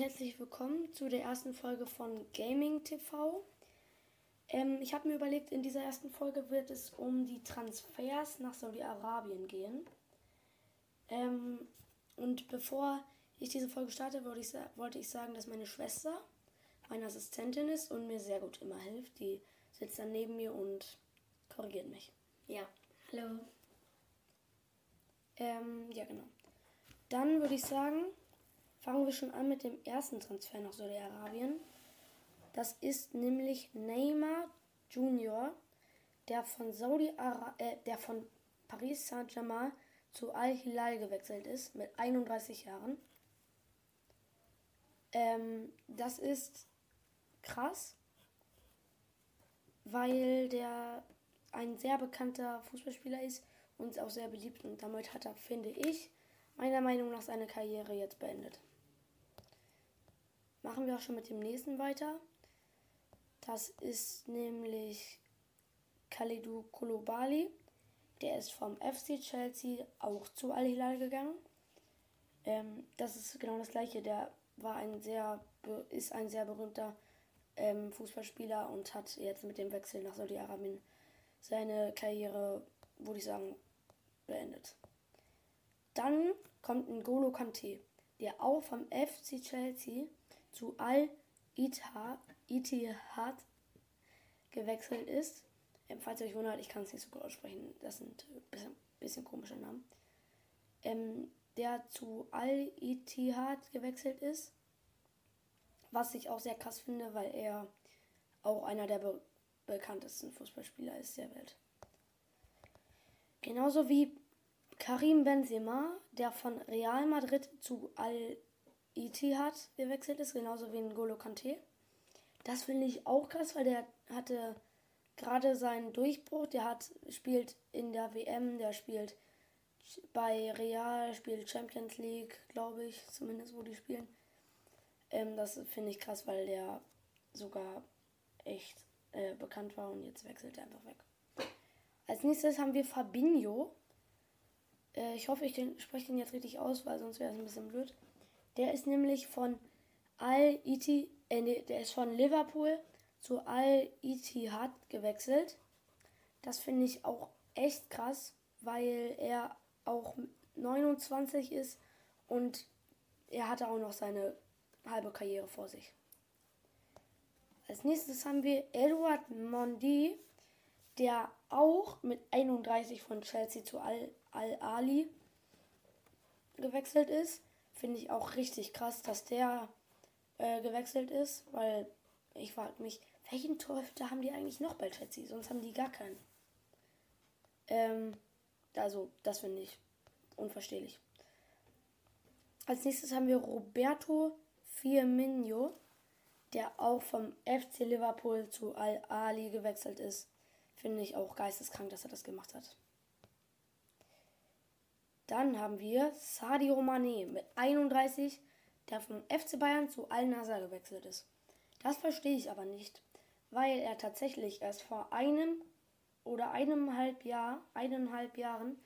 herzlich willkommen zu der ersten Folge von Gaming TV. Ähm, ich habe mir überlegt, in dieser ersten Folge wird es um die Transfers nach Saudi-Arabien gehen. Ähm, und bevor ich diese Folge starte, wollte ich, wollte ich sagen, dass meine Schwester meine Assistentin ist und mir sehr gut immer hilft. Die sitzt dann neben mir und korrigiert mich. Ja, hallo. Ähm, ja, genau. Dann würde ich sagen, fangen wir schon an mit dem ersten Transfer nach Saudi-Arabien. Das ist nämlich Neymar Junior, der von Saudi äh, der von Paris Saint-Germain zu Al-Hilal gewechselt ist mit 31 Jahren. Ähm, das ist krass, weil der ein sehr bekannter Fußballspieler ist und auch sehr beliebt und damit hat er, finde ich, meiner Meinung nach seine Karriere jetzt beendet. Machen wir auch schon mit dem nächsten weiter. Das ist nämlich Khalidou Koulibaly. Der ist vom FC Chelsea auch zu Al Hilal gegangen. Ähm, das ist genau das gleiche. Der war ein sehr, ist ein sehr berühmter ähm, Fußballspieler und hat jetzt mit dem Wechsel nach Saudi-Arabien seine Karriere, würde ich sagen, beendet. Dann kommt ein Golo Kante, der auch vom FC Chelsea zu Al-Ittihad gewechselt ist. Ähm, falls ihr euch wundert, ich kann es nicht so gut aussprechen. Das sind ein bisschen, bisschen komische Namen. Ähm, der zu Al-Ittihad gewechselt ist. Was ich auch sehr krass finde, weil er auch einer der be bekanntesten Fußballspieler ist der Welt. Genauso wie Karim Benzema, der von Real Madrid zu Al Ittihad gewechselt ist, genauso wie N'Golo Kante. Das finde ich auch krass, weil der hatte gerade seinen Durchbruch. Der hat spielt in der WM, der spielt bei Real, spielt Champions League, glaube ich, zumindest wo die spielen. Ähm, das finde ich krass, weil der sogar echt äh, bekannt war und jetzt wechselt er einfach weg. Als nächstes haben wir Fabinho. Äh, ich hoffe, ich spreche den jetzt richtig aus, weil sonst wäre es ein bisschen blöd. Der ist nämlich von Al-Iti, äh, nee, der ist von Liverpool zu Al-Ittihad gewechselt. Das finde ich auch echt krass, weil er auch 29 ist und er hatte auch noch seine halbe Karriere vor sich. Als nächstes haben wir Edward Mondi, der auch mit 31 von Chelsea zu Al-Ali gewechselt ist. Finde ich auch richtig krass, dass der äh, gewechselt ist, weil ich frage mich, welchen Torhüter haben die eigentlich noch bei Chelsea? Sonst haben die gar keinen. Ähm, also, das finde ich unverstehlich. Als nächstes haben wir Roberto Firmino, der auch vom FC Liverpool zu Al-Ali gewechselt ist. Finde ich auch geisteskrank, dass er das gemacht hat. Dann haben wir Sadio Mané mit 31, der vom FC Bayern zu Al-Nassr gewechselt ist. Das verstehe ich aber nicht, weil er tatsächlich erst vor einem oder eineinhalb Jahr, eineinhalb Jahren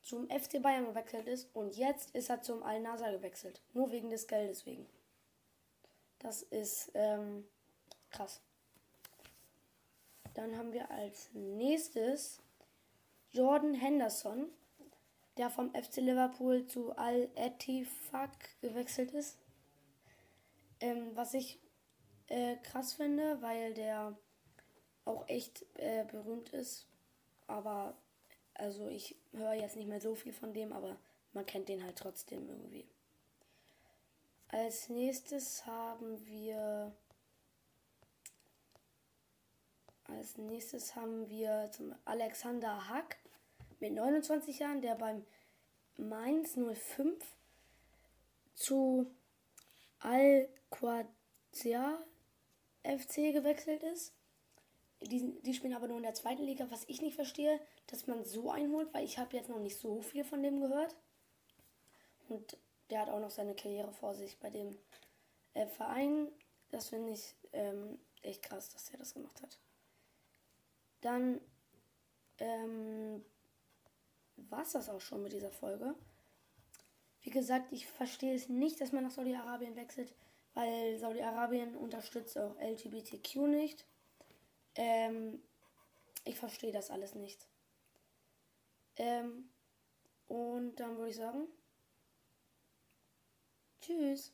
zum FC Bayern gewechselt ist und jetzt ist er zum Al-Nassr gewechselt. Nur wegen des Geldes wegen. Das ist ähm, krass. Dann haben wir als nächstes Jordan Henderson der vom FC Liverpool zu Al-Ettifaq gewechselt ist. Ähm, was ich äh, krass finde, weil der auch echt äh, berühmt ist. Aber, also ich höre jetzt nicht mehr so viel von dem, aber man kennt den halt trotzdem irgendwie. Als nächstes haben wir. Als nächstes haben wir zum Alexander Hack mit 29 Jahren, der beim Mainz 05 zu Al-Qadsia FC gewechselt ist. Die, die spielen aber nur in der zweiten Liga, was ich nicht verstehe, dass man so einholt, weil ich habe jetzt noch nicht so viel von dem gehört. Und der hat auch noch seine Karriere vor sich bei dem äh, Verein. Das finde ich ähm, echt krass, dass er das gemacht hat. Dann ähm, war es das auch schon mit dieser Folge. Wie gesagt, ich verstehe es nicht, dass man nach Saudi-Arabien wechselt, weil Saudi-Arabien unterstützt auch LGBTQ nicht. Ähm, ich verstehe das alles nicht. Ähm, und dann würde ich sagen, tschüss.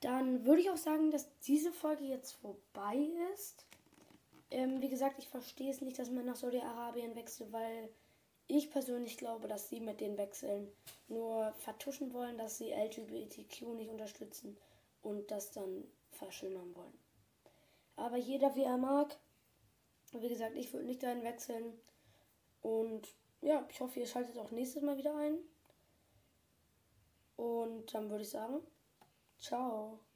Dann würde ich auch sagen, dass diese Folge jetzt vorbei ist. Ähm, wie gesagt, ich verstehe es nicht, dass man nach Saudi-Arabien wechselt, weil ich persönlich glaube, dass sie mit den Wechseln nur vertuschen wollen, dass sie LGBTQ nicht unterstützen und das dann verschönern wollen. Aber jeder wie er mag. Wie gesagt, ich würde nicht dahin wechseln. Und ja, ich hoffe, ihr schaltet auch nächstes Mal wieder ein. Und dann würde ich sagen, ciao.